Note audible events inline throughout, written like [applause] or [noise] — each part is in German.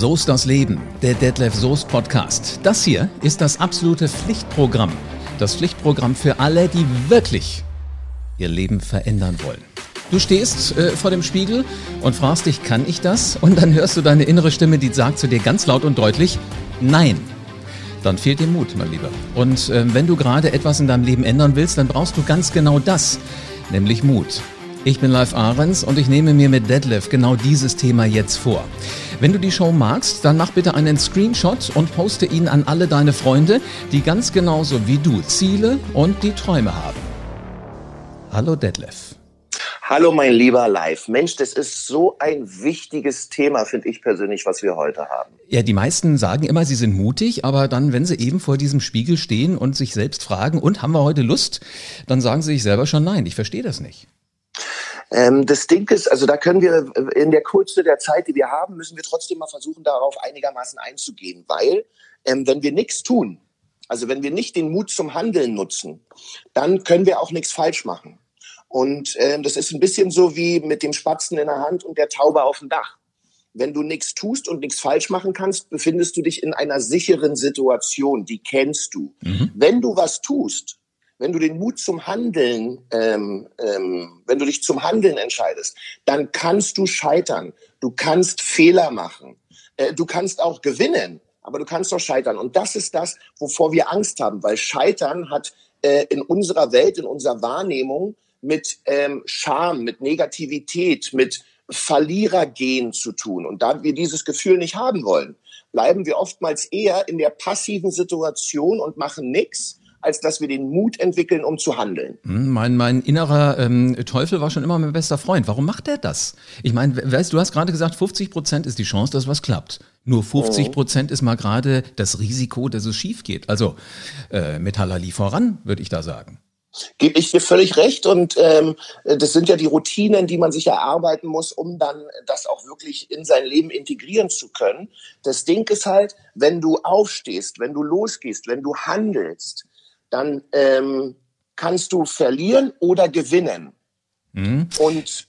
So ist das Leben, der Detlef Soest Podcast. Das hier ist das absolute Pflichtprogramm. Das Pflichtprogramm für alle, die wirklich ihr Leben verändern wollen. Du stehst äh, vor dem Spiegel und fragst dich, kann ich das? Und dann hörst du deine innere Stimme, die sagt zu dir ganz laut und deutlich, nein. Dann fehlt dir Mut, mein Lieber. Und äh, wenn du gerade etwas in deinem Leben ändern willst, dann brauchst du ganz genau das, nämlich Mut. Ich bin Live Ahrens und ich nehme mir mit Deadlift genau dieses Thema jetzt vor. Wenn du die Show magst, dann mach bitte einen Screenshot und poste ihn an alle deine Freunde, die ganz genauso wie du Ziele und die Träume haben. Hallo Detlef. Hallo mein lieber Live. Mensch, das ist so ein wichtiges Thema, finde ich persönlich, was wir heute haben. Ja, die meisten sagen immer, sie sind mutig, aber dann, wenn sie eben vor diesem Spiegel stehen und sich selbst fragen, und haben wir heute Lust, dann sagen sie sich selber schon nein. Ich verstehe das nicht. Ähm, das Ding ist, also da können wir in der Kürze der Zeit, die wir haben, müssen wir trotzdem mal versuchen, darauf einigermaßen einzugehen, weil ähm, wenn wir nichts tun, also wenn wir nicht den Mut zum Handeln nutzen, dann können wir auch nichts falsch machen. Und äh, das ist ein bisschen so wie mit dem Spatzen in der Hand und der Taube auf dem Dach. Wenn du nichts tust und nichts falsch machen kannst, befindest du dich in einer sicheren Situation, die kennst du. Mhm. Wenn du was tust, wenn du den Mut zum Handeln, ähm, ähm, wenn du dich zum Handeln entscheidest, dann kannst du scheitern. Du kannst Fehler machen. Äh, du kannst auch gewinnen, aber du kannst auch scheitern. Und das ist das, wovor wir Angst haben, weil Scheitern hat äh, in unserer Welt, in unserer Wahrnehmung mit ähm, Scham, mit Negativität, mit Verlierergehen zu tun. Und da wir dieses Gefühl nicht haben wollen, bleiben wir oftmals eher in der passiven Situation und machen nichts, als dass wir den Mut entwickeln, um zu handeln. Hm, mein, mein innerer ähm, Teufel war schon immer mein bester Freund. Warum macht er das? Ich meine, weißt du, hast gerade gesagt, 50 Prozent ist die Chance, dass was klappt. Nur 50 Prozent ist mal gerade das Risiko, dass es schief geht. Also äh, mit Halali voran, würde ich da sagen. Gebe ich dir völlig recht und ähm, das sind ja die Routinen, die man sich erarbeiten muss, um dann das auch wirklich in sein Leben integrieren zu können. Das Ding ist halt, wenn du aufstehst, wenn du losgehst, wenn du handelst, dann ähm, kannst du verlieren oder gewinnen. Mhm. Und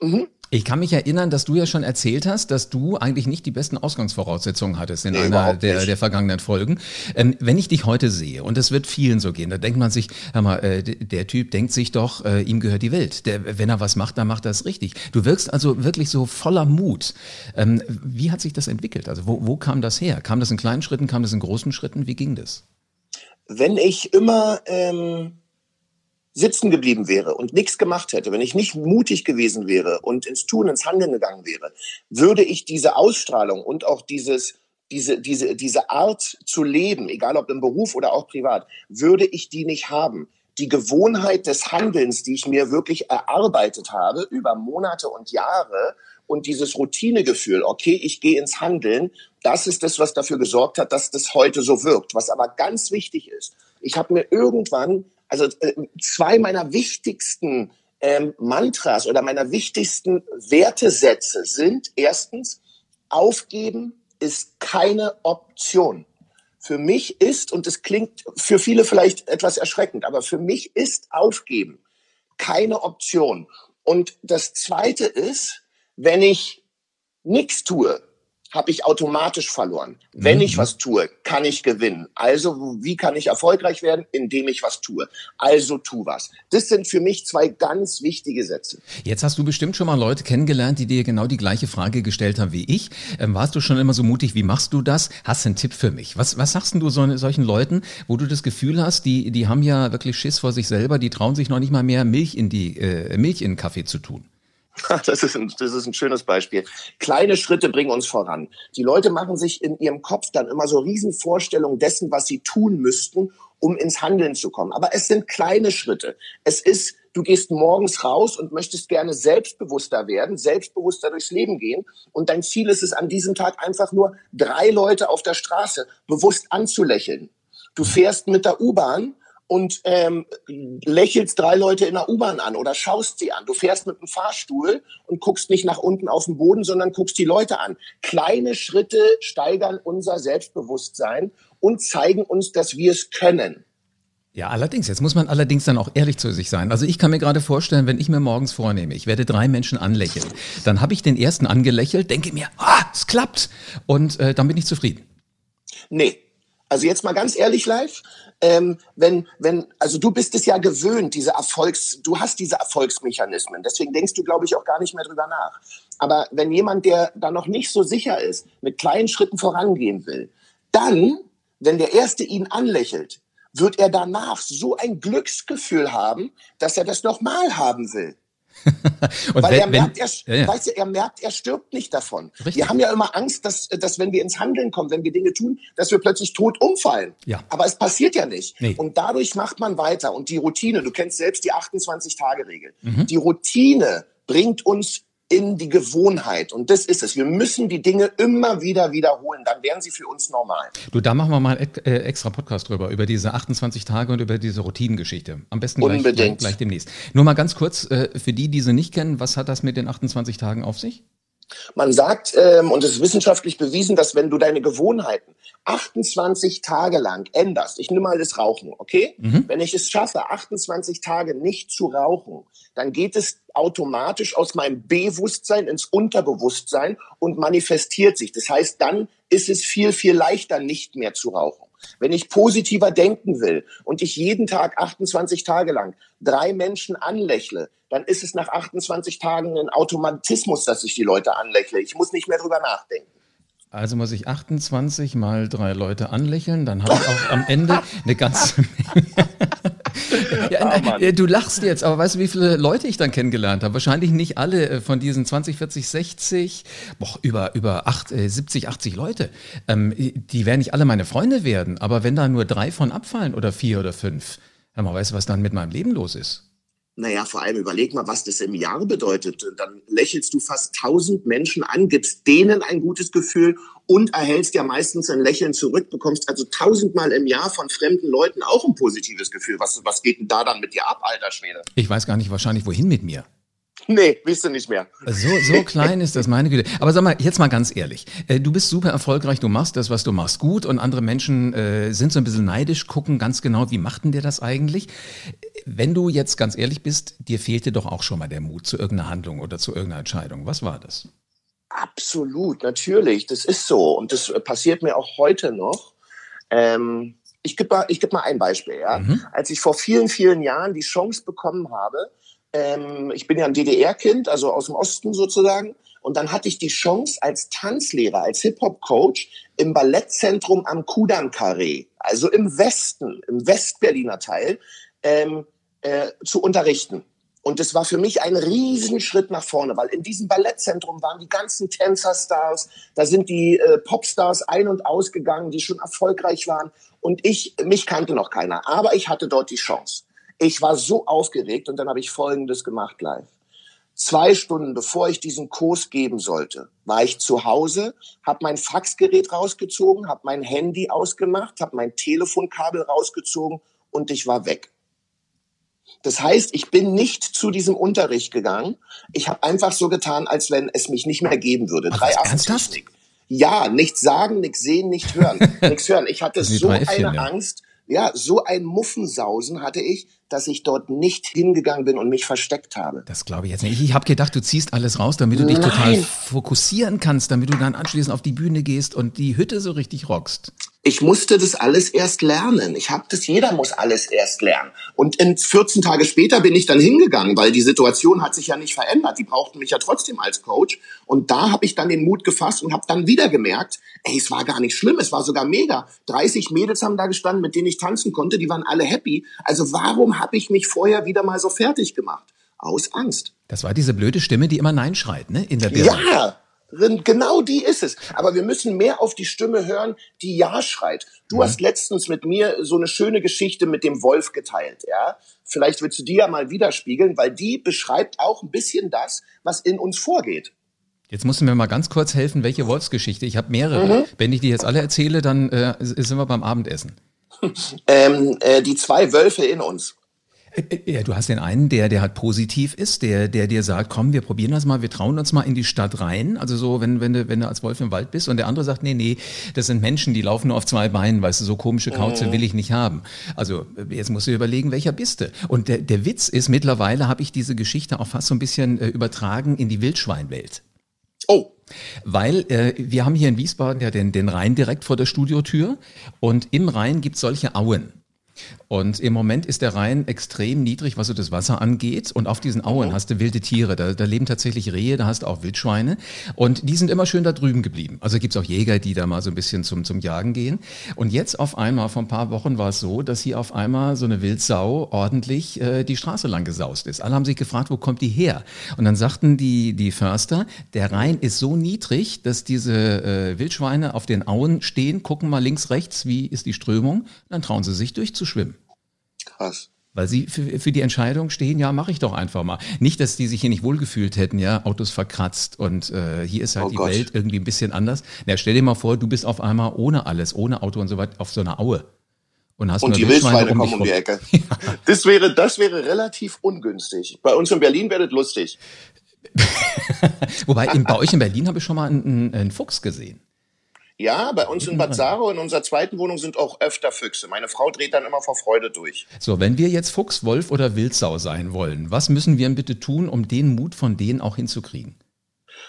mh. Ich kann mich erinnern, dass du ja schon erzählt hast, dass du eigentlich nicht die besten Ausgangsvoraussetzungen hattest in nee, einer der, der vergangenen Folgen. Ähm, wenn ich dich heute sehe, und es wird vielen so gehen, da denkt man sich, hör mal, äh, der Typ denkt sich doch, äh, ihm gehört die Welt. Der, wenn er was macht, dann macht er es richtig. Du wirkst also wirklich so voller Mut. Ähm, wie hat sich das entwickelt? Also wo, wo kam das her? Kam das in kleinen Schritten, kam das in großen Schritten? Wie ging das? Wenn ich immer... Ähm sitzen geblieben wäre und nichts gemacht hätte, wenn ich nicht mutig gewesen wäre und ins Tun, ins Handeln gegangen wäre, würde ich diese Ausstrahlung und auch dieses diese, diese, diese Art zu leben, egal ob im Beruf oder auch privat, würde ich die nicht haben. Die Gewohnheit des Handelns, die ich mir wirklich erarbeitet habe über Monate und Jahre und dieses Routinegefühl, okay, ich gehe ins Handeln, das ist das, was dafür gesorgt hat, dass das heute so wirkt. Was aber ganz wichtig ist, ich habe mir irgendwann also äh, zwei meiner wichtigsten ähm, Mantras oder meiner wichtigsten Wertesätze sind erstens, aufgeben ist keine Option. Für mich ist, und es klingt für viele vielleicht etwas erschreckend, aber für mich ist aufgeben keine Option. Und das Zweite ist, wenn ich nichts tue, habe ich automatisch verloren. Wenn mhm. ich was tue, kann ich gewinnen. Also wie kann ich erfolgreich werden? Indem ich was tue. Also tu was. Das sind für mich zwei ganz wichtige Sätze. Jetzt hast du bestimmt schon mal Leute kennengelernt, die dir genau die gleiche Frage gestellt haben wie ich. Ähm, warst du schon immer so mutig? Wie machst du das? Hast du einen Tipp für mich? Was, was sagst du so, solchen Leuten, wo du das Gefühl hast, die, die haben ja wirklich Schiss vor sich selber, die trauen sich noch nicht mal mehr Milch in die äh, Milch in den Kaffee zu tun? [laughs] Das ist, ein, das ist ein schönes Beispiel. Kleine Schritte bringen uns voran. Die Leute machen sich in ihrem Kopf dann immer so Riesenvorstellungen dessen, was sie tun müssten, um ins Handeln zu kommen. Aber es sind kleine Schritte. Es ist, du gehst morgens raus und möchtest gerne selbstbewusster werden, selbstbewusster durchs Leben gehen. Und dein Ziel ist es an diesem Tag einfach nur, drei Leute auf der Straße bewusst anzulächeln. Du fährst mit der U-Bahn und ähm, lächelst drei Leute in der U-Bahn an oder schaust sie an. Du fährst mit dem Fahrstuhl und guckst nicht nach unten auf den Boden, sondern guckst die Leute an. Kleine Schritte steigern unser Selbstbewusstsein und zeigen uns, dass wir es können. Ja, allerdings. Jetzt muss man allerdings dann auch ehrlich zu sich sein. Also ich kann mir gerade vorstellen, wenn ich mir morgens vornehme, ich werde drei Menschen anlächeln, dann habe ich den ersten angelächelt, denke mir, ah, es klappt und äh, dann bin ich zufrieden. Nee. Also jetzt mal ganz ehrlich live, ähm, wenn, wenn, also du bist es ja gewöhnt, diese Erfolgs, du hast diese Erfolgsmechanismen. Deswegen denkst du, glaube ich, auch gar nicht mehr drüber nach. Aber wenn jemand, der da noch nicht so sicher ist, mit kleinen Schritten vorangehen will, dann, wenn der Erste ihn anlächelt, wird er danach so ein Glücksgefühl haben, dass er das nochmal haben will. [laughs] Weil wenn, er merkt, er, ja, ja. Weißt du, er merkt, er stirbt nicht davon. Richtig. Wir haben ja immer Angst, dass, dass wenn wir ins Handeln kommen, wenn wir Dinge tun, dass wir plötzlich tot umfallen. Ja. Aber es passiert ja nicht. Nee. Und dadurch macht man weiter. Und die Routine, du kennst selbst die 28-Tage-Regel. Mhm. Die Routine bringt uns in die Gewohnheit. Und das ist es. Wir müssen die Dinge immer wieder wiederholen. Dann wären sie für uns normal. Du, da machen wir mal einen äh, extra Podcast drüber, über diese 28 Tage und über diese Routinengeschichte. Am besten gleich, gleich, gleich demnächst. Nur mal ganz kurz, äh, für die, die sie nicht kennen, was hat das mit den 28 Tagen auf sich? Man sagt, ähm, und es ist wissenschaftlich bewiesen, dass wenn du deine Gewohnheiten 28 Tage lang änderst, ich nehme mal das Rauchen, okay? Mhm. Wenn ich es schaffe, 28 Tage nicht zu rauchen, dann geht es automatisch aus meinem Bewusstsein ins Unterbewusstsein und manifestiert sich. Das heißt, dann ist es viel, viel leichter, nicht mehr zu rauchen. Wenn ich positiver denken will und ich jeden Tag 28 Tage lang drei Menschen anlächle, dann ist es nach 28 Tagen ein Automatismus, dass ich die Leute anlächle. Ich muss nicht mehr drüber nachdenken. Also muss ich 28 mal drei Leute anlächeln, dann habe ich auch am Ende eine ganze [laughs] Menge. Ja, oh, du lachst jetzt, aber weißt du, wie viele Leute ich dann kennengelernt habe? Wahrscheinlich nicht alle äh, von diesen 20, 40, 60, boah, über, über 8, 70, 80 Leute. Ähm, die werden nicht alle meine Freunde werden, aber wenn da nur drei von abfallen oder vier oder fünf, dann weißt du, was dann mit meinem Leben los ist. Naja, vor allem überleg mal, was das im Jahr bedeutet. Dann lächelst du fast tausend Menschen an, gibst denen ein gutes Gefühl und erhältst ja meistens ein Lächeln zurück, bekommst also tausendmal im Jahr von fremden Leuten auch ein positives Gefühl. Was, was geht denn da dann mit dir ab, alter Schwede? Ich weiß gar nicht wahrscheinlich, wohin mit mir. Nee, wisst du nicht mehr. So, so [laughs] klein ist das, meine Güte. Aber sag mal, jetzt mal ganz ehrlich. Äh, du bist super erfolgreich, du machst das, was du machst, gut und andere Menschen äh, sind so ein bisschen neidisch, gucken ganz genau, wie macht denn der das eigentlich? Wenn du jetzt ganz ehrlich bist, dir fehlte doch auch schon mal der Mut zu irgendeiner Handlung oder zu irgendeiner Entscheidung. Was war das? Absolut, natürlich. Das ist so. Und das passiert mir auch heute noch. Ähm, ich gebe mal, ich geb mal ein Beispiel. Ja? Mhm. Als ich vor vielen, vielen Jahren die Chance bekommen habe, ähm, ich bin ja ein DDR-Kind, also aus dem Osten sozusagen. Und dann hatte ich die Chance als Tanzlehrer, als Hip-Hop-Coach im Ballettzentrum am Kudamm-Karree, also im Westen, im Westberliner Teil, ähm, äh, zu unterrichten. Und das war für mich ein Riesenschritt nach vorne, weil in diesem Ballettzentrum waren die ganzen Tänzerstars, da sind die äh, Popstars ein- und ausgegangen, die schon erfolgreich waren. Und ich, mich kannte noch keiner, aber ich hatte dort die Chance. Ich war so aufgeregt und dann habe ich Folgendes gemacht live. Zwei Stunden bevor ich diesen Kurs geben sollte, war ich zu Hause, habe mein Faxgerät rausgezogen, habe mein Handy ausgemacht, habe mein Telefonkabel rausgezogen und ich war weg. Das heißt, ich bin nicht zu diesem Unterricht gegangen. Ich habe einfach so getan, als wenn es mich nicht mehr geben würde. Drei ernsthaft? Ja, nichts sagen, nichts sehen, nicht hören. [laughs] nichts hören. Ich hatte so eine Angst, ja, so ein Muffensausen hatte ich, dass ich dort nicht hingegangen bin und mich versteckt habe. Das glaube ich jetzt nicht. Ich habe gedacht, du ziehst alles raus, damit du dich Nein. total fokussieren kannst, damit du dann anschließend auf die Bühne gehst und die Hütte so richtig rockst. Ich musste das alles erst lernen. Ich habe das, jeder muss alles erst lernen. Und in 14 Tage später bin ich dann hingegangen, weil die Situation hat sich ja nicht verändert. Die brauchten mich ja trotzdem als Coach. Und da habe ich dann den Mut gefasst und habe dann wieder gemerkt, ey, es war gar nicht schlimm, es war sogar mega. 30 Mädels haben da gestanden, mit denen ich tanzen konnte, die waren alle happy. Also warum habe ich mich vorher wieder mal so fertig gemacht? Aus Angst. Das war diese blöde Stimme, die immer Nein schreit, ne? In der Birne. Ja, Genau die ist es. Aber wir müssen mehr auf die Stimme hören, die Ja schreit. Du mhm. hast letztens mit mir so eine schöne Geschichte mit dem Wolf geteilt, ja? Vielleicht willst du die ja mal widerspiegeln, weil die beschreibt auch ein bisschen das, was in uns vorgeht. Jetzt musst du mir mal ganz kurz helfen, welche Wolfsgeschichte. Ich habe mehrere. Mhm. Wenn ich die jetzt alle erzähle, dann äh, sind wir beim Abendessen. [laughs] ähm, äh, die zwei Wölfe in uns. Ja, du hast den einen, der, der halt positiv ist, der, der dir sagt, komm, wir probieren das mal, wir trauen uns mal in die Stadt rein. Also so, wenn, wenn du, wenn du als Wolf im Wald bist und der andere sagt, nee, nee, das sind Menschen, die laufen nur auf zwei Beinen, weißt du, so komische Kauze mhm. will ich nicht haben. Also jetzt musst du überlegen, welcher bist du. Und der, der Witz ist, mittlerweile habe ich diese Geschichte auch fast so ein bisschen äh, übertragen in die Wildschweinwelt. Oh. Weil äh, wir haben hier in Wiesbaden ja den, den Rhein direkt vor der Studiotür und im Rhein gibt es solche Auen. Und im Moment ist der Rhein extrem niedrig, was so das Wasser angeht. Und auf diesen Auen mhm. hast du wilde Tiere. Da, da leben tatsächlich Rehe, da hast du auch Wildschweine. Und die sind immer schön da drüben geblieben. Also gibt es auch Jäger, die da mal so ein bisschen zum, zum Jagen gehen. Und jetzt auf einmal, vor ein paar Wochen war es so, dass hier auf einmal so eine Wildsau ordentlich äh, die Straße lang gesaust ist. Alle haben sich gefragt, wo kommt die her? Und dann sagten die, die Förster, der Rhein ist so niedrig, dass diese äh, Wildschweine auf den Auen stehen, gucken mal links, rechts, wie ist die Strömung. Dann trauen sie sich durchzuschwimmen. Krass. Weil sie für, für die Entscheidung stehen, ja, mache ich doch einfach mal. Nicht, dass die sich hier nicht wohlgefühlt hätten, ja, Autos verkratzt und äh, hier ist halt oh die Gott. Welt irgendwie ein bisschen anders. Na, stell dir mal vor, du bist auf einmal ohne alles, ohne Auto und so weiter auf so einer Aue. Und, hast und die Wildschweine um kommen um die Ecke. [laughs] ja. Das wäre, das wäre relativ ungünstig. Bei uns in Berlin wäre das lustig. [laughs] Wobei, in, bei euch in Berlin habe ich schon mal einen, einen Fuchs gesehen. Ja, bei uns in Bad Saro in unserer zweiten Wohnung sind auch öfter Füchse. Meine Frau dreht dann immer vor Freude durch. So, wenn wir jetzt Fuchs, Wolf oder Wildsau sein wollen, was müssen wir bitte tun, um den Mut von denen auch hinzukriegen?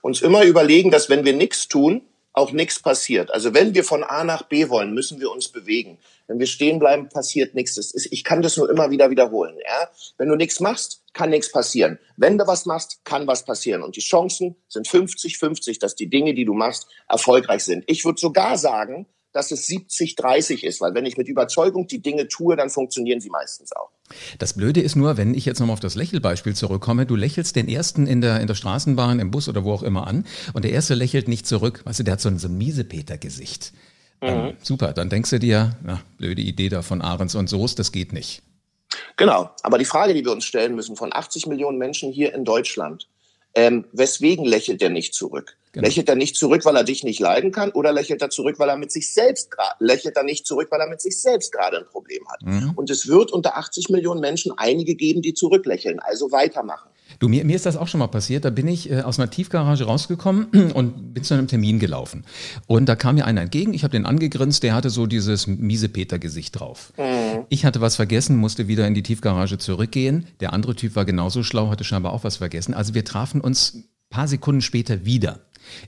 Uns immer überlegen, dass wenn wir nichts tun, auch nichts passiert. Also wenn wir von A nach B wollen, müssen wir uns bewegen. Wenn wir stehen bleiben, passiert nichts. Ich kann das nur immer wieder wiederholen. Ja? Wenn du nichts machst, kann nichts passieren. Wenn du was machst, kann was passieren. Und die Chancen sind 50-50, dass die Dinge, die du machst, erfolgreich sind. Ich würde sogar sagen, dass es 70-30 ist, weil wenn ich mit Überzeugung die Dinge tue, dann funktionieren sie meistens auch. Das Blöde ist nur, wenn ich jetzt nochmal auf das Lächelbeispiel zurückkomme, du lächelst den ersten in der, in der Straßenbahn, im Bus oder wo auch immer an und der erste lächelt nicht zurück. Weißt du, der hat so ein, so ein Miesepeter-Gesicht. Mhm. Ähm, super, dann denkst du dir, na, blöde Idee da von Ahrens und Soest, das geht nicht. Genau, aber die Frage, die wir uns stellen müssen, von 80 Millionen Menschen hier in Deutschland, ähm, weswegen lächelt der nicht zurück? Genau. Lächelt er nicht zurück, weil er dich nicht leiden kann, oder lächelt er zurück, weil er mit sich selbst lächelt er nicht zurück, weil er mit sich selbst gerade ein Problem hat? Mhm. Und es wird unter 80 Millionen Menschen einige geben, die zurücklächeln, also weitermachen. Du, mir, mir ist das auch schon mal passiert. Da bin ich äh, aus einer Tiefgarage rausgekommen [clears throat] und bin zu einem Termin gelaufen. Und da kam mir einer entgegen. Ich habe den angegrinst. Der hatte so dieses miese Peter-Gesicht drauf. Mhm. Ich hatte was vergessen, musste wieder in die Tiefgarage zurückgehen. Der andere Typ war genauso schlau, hatte scheinbar auch was vergessen. Also wir trafen uns ein paar Sekunden später wieder.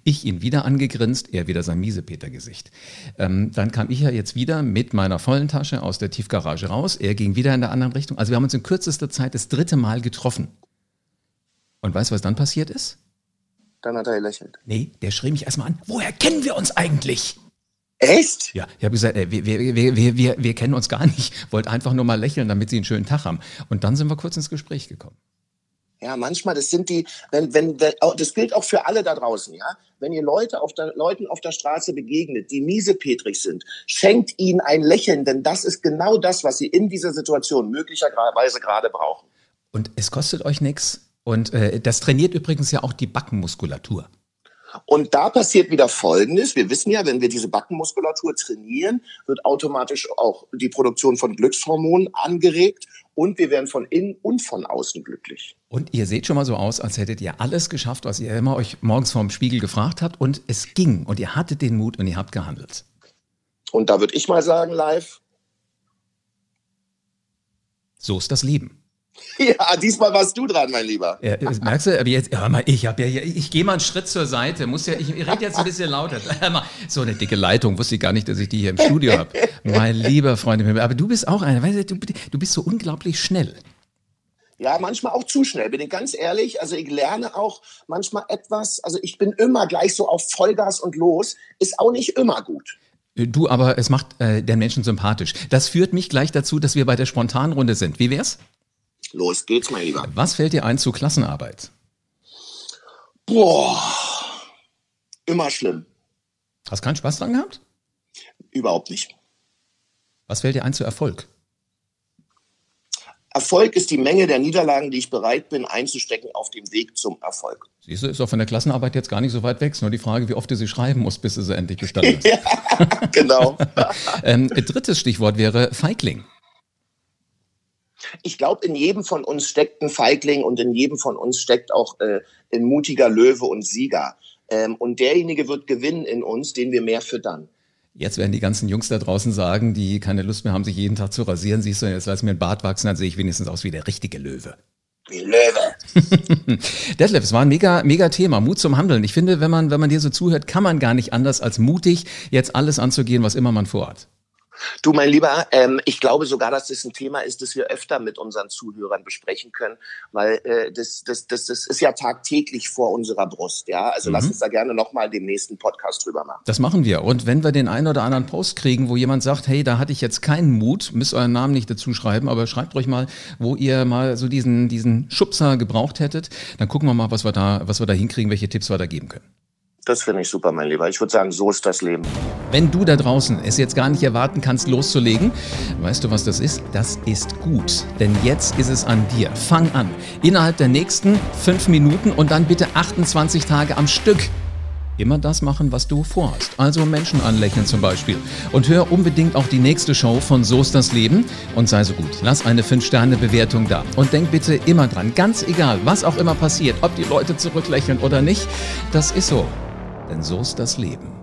Ich ihn wieder angegrinst, er wieder sein Miesepeter-Gesicht. Ähm, dann kam ich ja jetzt wieder mit meiner vollen Tasche aus der Tiefgarage raus. Er ging wieder in der anderen Richtung. Also wir haben uns in kürzester Zeit das dritte Mal getroffen. Und weißt du, was dann passiert ist? Dann hat er gelächelt. Nee, der schrie mich erstmal an. Woher kennen wir uns eigentlich? Echt? Ja, ich habe gesagt, ey, wir, wir, wir, wir, wir kennen uns gar nicht. Wollt einfach nur mal lächeln, damit sie einen schönen Tag haben. Und dann sind wir kurz ins Gespräch gekommen. Ja, manchmal, das sind die, wenn, wenn, das gilt auch für alle da draußen, ja. Wenn ihr Leute auf der, Leuten auf der Straße begegnet, die miesepetrig sind, schenkt ihnen ein Lächeln, denn das ist genau das, was sie in dieser Situation möglicherweise gerade brauchen. Und es kostet euch nichts. Und äh, das trainiert übrigens ja auch die Backenmuskulatur. Und da passiert wieder Folgendes. Wir wissen ja, wenn wir diese Backenmuskulatur trainieren, wird automatisch auch die Produktion von Glückshormonen angeregt und wir werden von innen und von außen glücklich. Und ihr seht schon mal so aus, als hättet ihr alles geschafft, was ihr immer euch morgens vorm Spiegel gefragt habt und es ging und ihr hattet den Mut und ihr habt gehandelt. Und da würde ich mal sagen, live. So ist das Leben. [laughs] Ja, diesmal warst du dran, mein Lieber. Ja, merkst du, aber jetzt, hör mal, ich habe ja, ich, ich gehe mal einen Schritt zur Seite, muss ja, ich, ich rede jetzt ein bisschen lauter. [laughs] So eine dicke Leitung, wusste ich gar nicht, dass ich die hier im Studio habe. mein lieber Freund, aber du bist auch einer, weißt du, du bist so unglaublich schnell. Ja, manchmal auch zu schnell, bin ich ganz ehrlich. Also ich lerne auch manchmal etwas, also ich bin immer gleich so auf Vollgas und los, ist auch nicht immer gut. Du, aber es macht äh, den Menschen sympathisch. Das führt mich gleich dazu, dass wir bei der Spontanrunde sind. Wie wär's? Los geht's, mein Lieber. Was fällt dir ein zu Klassenarbeit? Boah, immer schlimm. Hast keinen Spaß dran gehabt? Überhaupt nicht. Was fällt dir ein zu Erfolg? Erfolg ist die Menge der Niederlagen, die ich bereit bin einzustecken auf dem Weg zum Erfolg. Siehst du, ist auch von der Klassenarbeit jetzt gar nicht so weit weg. Ist nur die Frage, wie oft du sie schreiben musst, bis du sie endlich bestanden [laughs] hast. ja, genau. [laughs] ähm, drittes Stichwort wäre Feigling ich glaube, in jedem von uns steckt ein Feigling und in jedem von uns steckt auch äh, ein mutiger Löwe und Sieger. Ähm, und derjenige wird gewinnen in uns, den wir mehr füttern. Jetzt werden die ganzen Jungs da draußen sagen, die keine Lust mehr haben, sich jeden Tag zu rasieren. Siehst du, jetzt lass mir ein Bart wachsen, dann sehe ich wenigstens aus wie der richtige Löwe. Wie Löwe. [laughs] Detlef, es war ein mega, mega Thema. Mut zum Handeln. Ich finde, wenn man, wenn man dir so zuhört, kann man gar nicht anders als mutig jetzt alles anzugehen, was immer man vorhat. Du, mein Lieber, ähm, ich glaube sogar, dass das ein Thema ist, das wir öfter mit unseren Zuhörern besprechen können, weil äh, das, das, das, das ist ja tagtäglich vor unserer Brust. Ja, also mhm. lass uns da gerne nochmal den nächsten Podcast drüber machen. Das machen wir. Und wenn wir den einen oder anderen Post kriegen, wo jemand sagt, hey, da hatte ich jetzt keinen Mut, müsst euren Namen nicht dazu schreiben, aber schreibt euch mal, wo ihr mal so diesen, diesen Schubser gebraucht hättet, dann gucken wir mal, was wir da, was wir da hinkriegen, welche Tipps wir da geben können. Das finde ich super, mein Lieber. Ich würde sagen, so ist das Leben. Wenn du da draußen es jetzt gar nicht erwarten kannst, loszulegen, weißt du, was das ist? Das ist gut. Denn jetzt ist es an dir. Fang an. Innerhalb der nächsten fünf Minuten und dann bitte 28 Tage am Stück. Immer das machen, was du vorhast. Also Menschen anlächeln zum Beispiel. Und hör unbedingt auch die nächste Show von So ist das Leben. Und sei so gut, lass eine 5-Sterne-Bewertung da. Und denk bitte immer dran, ganz egal, was auch immer passiert, ob die Leute zurücklächeln oder nicht, das ist so denn so ist das Leben.